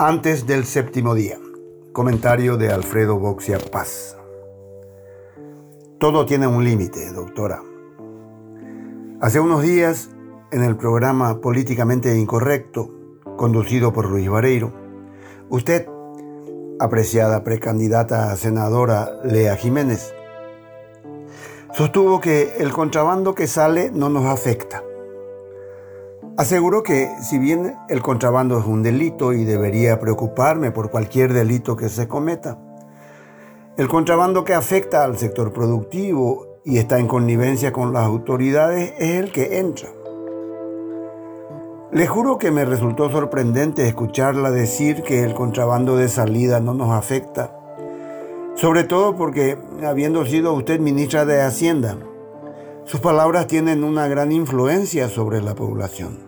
Antes del séptimo día. Comentario de Alfredo Boxia Paz. Todo tiene un límite, doctora. Hace unos días, en el programa Políticamente Incorrecto, conducido por Luis Vareiro, usted, apreciada precandidata a senadora Lea Jiménez, sostuvo que el contrabando que sale no nos afecta Aseguró que si bien el contrabando es un delito y debería preocuparme por cualquier delito que se cometa, el contrabando que afecta al sector productivo y está en connivencia con las autoridades es el que entra. Le juro que me resultó sorprendente escucharla decir que el contrabando de salida no nos afecta, sobre todo porque, habiendo sido usted ministra de Hacienda, sus palabras tienen una gran influencia sobre la población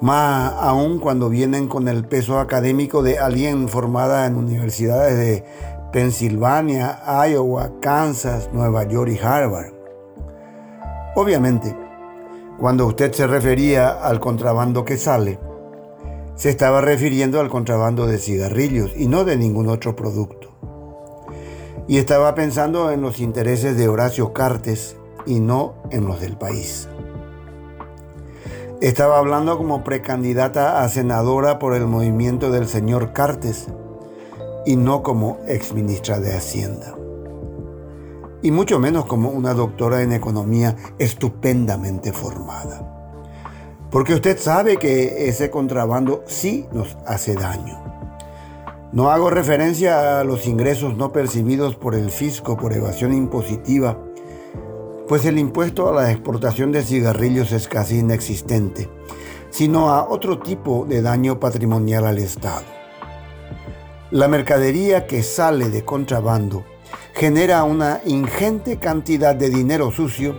más aún cuando vienen con el peso académico de alguien formada en universidades de Pensilvania, Iowa, Kansas, Nueva York y Harvard. Obviamente, cuando usted se refería al contrabando que sale, se estaba refiriendo al contrabando de cigarrillos y no de ningún otro producto. Y estaba pensando en los intereses de Horacio Cartes y no en los del país. Estaba hablando como precandidata a senadora por el movimiento del señor Cartes y no como exministra de Hacienda. Y mucho menos como una doctora en economía estupendamente formada. Porque usted sabe que ese contrabando sí nos hace daño. No hago referencia a los ingresos no percibidos por el fisco por evasión impositiva pues el impuesto a la exportación de cigarrillos es casi inexistente, sino a otro tipo de daño patrimonial al Estado. La mercadería que sale de contrabando genera una ingente cantidad de dinero sucio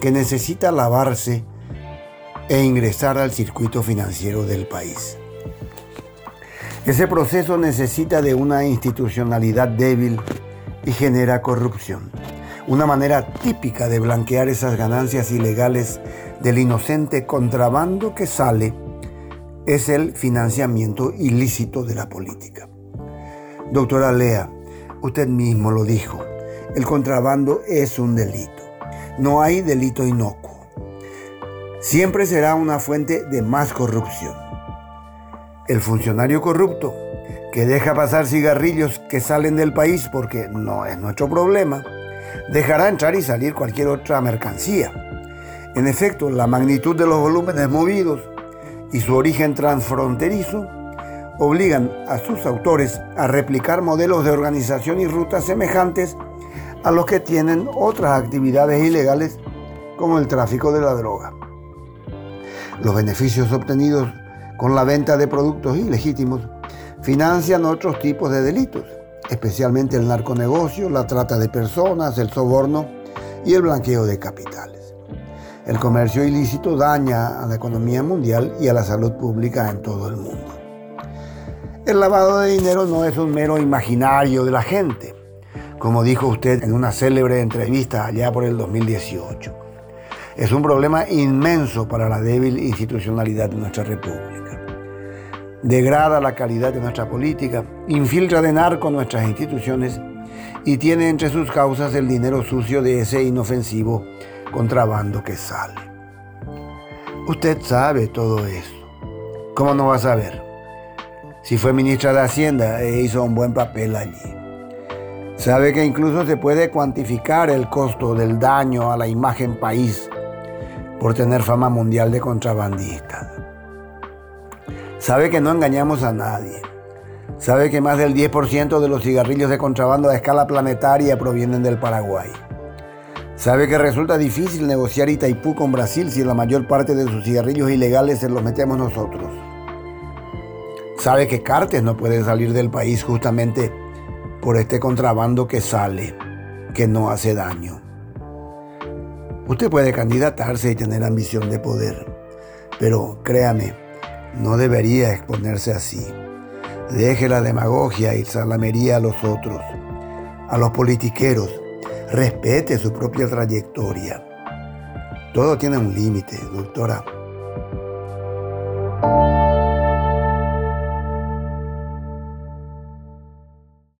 que necesita lavarse e ingresar al circuito financiero del país. Ese proceso necesita de una institucionalidad débil y genera corrupción una manera típica de blanquear esas ganancias ilegales del inocente contrabando que sale es el financiamiento ilícito de la política. Doctora Lea, usted mismo lo dijo, el contrabando es un delito. No hay delito inocuo. Siempre será una fuente de más corrupción. El funcionario corrupto que deja pasar cigarrillos que salen del país porque no es nuestro problema, dejará entrar y salir cualquier otra mercancía. En efecto, la magnitud de los volúmenes movidos y su origen transfronterizo obligan a sus autores a replicar modelos de organización y rutas semejantes a los que tienen otras actividades ilegales como el tráfico de la droga. Los beneficios obtenidos con la venta de productos ilegítimos financian otros tipos de delitos especialmente el narconegocio, la trata de personas, el soborno y el blanqueo de capitales. El comercio ilícito daña a la economía mundial y a la salud pública en todo el mundo. El lavado de dinero no es un mero imaginario de la gente, como dijo usted en una célebre entrevista allá por el 2018. Es un problema inmenso para la débil institucionalidad de nuestra República degrada la calidad de nuestra política, infiltra de narco nuestras instituciones y tiene entre sus causas el dinero sucio de ese inofensivo contrabando que sale. Usted sabe todo eso. ¿Cómo no va a saber? Si fue ministra de Hacienda e hizo un buen papel allí. Sabe que incluso se puede cuantificar el costo del daño a la imagen país por tener fama mundial de contrabandista. Sabe que no engañamos a nadie. Sabe que más del 10% de los cigarrillos de contrabando a escala planetaria provienen del Paraguay. Sabe que resulta difícil negociar Itaipú con Brasil si la mayor parte de sus cigarrillos ilegales se los metemos nosotros. Sabe que Cartes no puede salir del país justamente por este contrabando que sale, que no hace daño. Usted puede candidatarse y tener ambición de poder, pero créame, no debería exponerse así. Deje la demagogia y salamería a los otros, a los politiqueros. Respete su propia trayectoria. Todo tiene un límite, doctora.